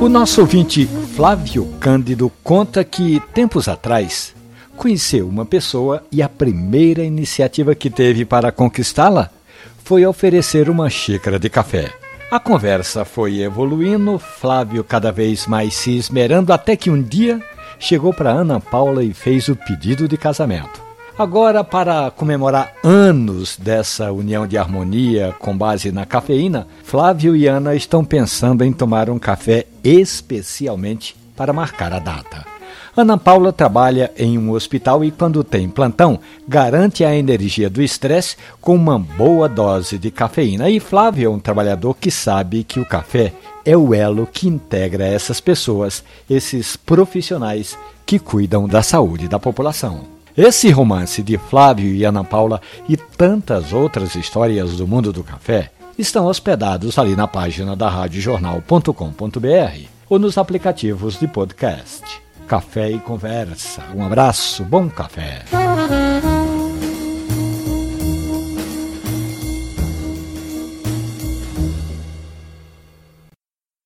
O nosso ouvinte Flávio Cândido conta que, tempos atrás, conheceu uma pessoa e a primeira iniciativa que teve para conquistá-la foi oferecer uma xícara de café. A conversa foi evoluindo, Flávio cada vez mais se esmerando, até que um dia chegou para Ana Paula e fez o pedido de casamento. Agora, para comemorar anos dessa união de harmonia com base na cafeína, Flávio e Ana estão pensando em tomar um café especialmente para marcar a data. Ana Paula trabalha em um hospital e, quando tem plantão, garante a energia do estresse com uma boa dose de cafeína. E Flávio é um trabalhador que sabe que o café é o elo que integra essas pessoas, esses profissionais que cuidam da saúde da população. Esse romance de Flávio e Ana Paula e tantas outras histórias do mundo do café estão hospedados ali na página da radiojornal.com.br ou nos aplicativos de podcast. Café e conversa. Um abraço, bom café.